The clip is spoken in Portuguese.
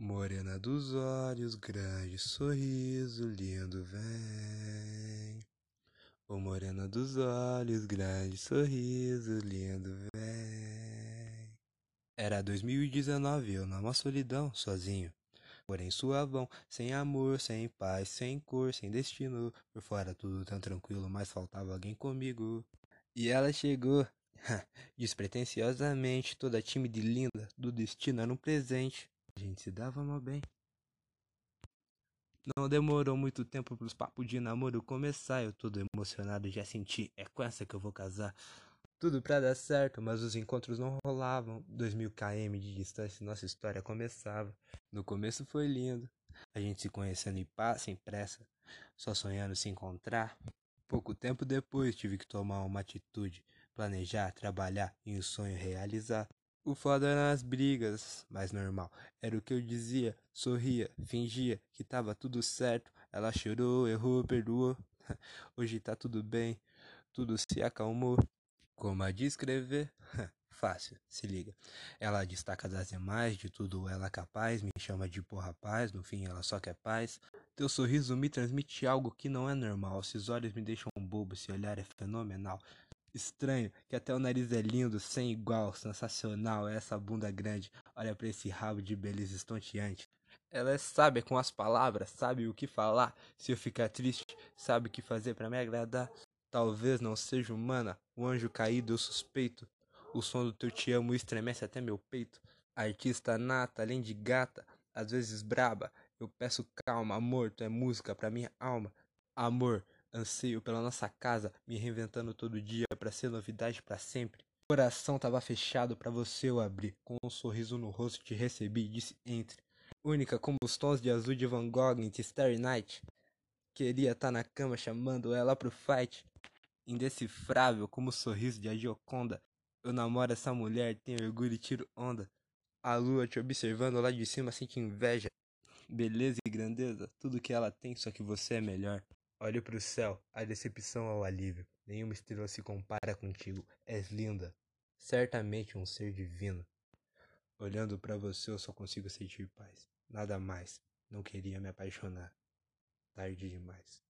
Morena dos olhos, grande sorriso, lindo vem. Ô morena dos olhos, grande sorriso, lindo vem. Era 2019, eu numa solidão, sozinho. Porém suavão, sem amor, sem paz, sem cor, sem destino. Por fora tudo tão tranquilo, mas faltava alguém comigo. E ela chegou, despretensiosamente, toda tímida e linda, do destino era um presente. A gente se dava mal bem. Não demorou muito tempo pros papos de namoro começar. Eu todo emocionado já senti, é com essa que eu vou casar. Tudo pra dar certo, mas os encontros não rolavam. Dois mil km de distância, nossa história começava. No começo foi lindo, a gente se conhecendo em paz, sem pressa, só sonhando se encontrar. Pouco tempo depois tive que tomar uma atitude, planejar, trabalhar e um sonho realizar. O foda eram as brigas, mas normal. Era o que eu dizia, sorria, fingia que tava tudo certo. Ela chorou, errou, perdoou. Hoje tá tudo bem, tudo se acalmou. Como a descrever? Fácil, se liga. Ela destaca das demais, de tudo ela é capaz, me chama de porra rapaz, no fim ela só quer paz. Teu sorriso me transmite algo que não é normal, seus olhos me deixam bobo, esse olhar é fenomenal. Estranho, que até o nariz é lindo, sem igual, sensacional, é essa bunda grande. Olha para esse rabo de beleza estonteante. Ela é sábia com as palavras, sabe o que falar. Se eu ficar triste, sabe o que fazer para me agradar. Talvez não seja humana, o anjo caído eu suspeito. O som do teu te amo estremece até meu peito. Artista nata, além de gata, às vezes braba. Eu peço calma, amor, tu é música pra minha alma. Amor, Anseio pela nossa casa, me reinventando todo dia para ser novidade para sempre. O coração tava fechado para você eu abrir. Com um sorriso no rosto te recebi, disse entre. Única como os tons de azul de Van Gogh em Starry Night. Queria estar tá na cama chamando ela pro fight. Indecifrável como o sorriso de Agioconda. Eu namoro essa mulher, tenho orgulho e tiro onda. A lua te observando lá de cima sente inveja. Beleza e grandeza, tudo que ela tem, só que você é melhor. Olho para o céu, a decepção ao alívio. Nenhuma estrela se compara contigo. És linda, certamente um ser divino. Olhando para você, eu só consigo sentir paz. Nada mais. Não queria me apaixonar. Tarde demais.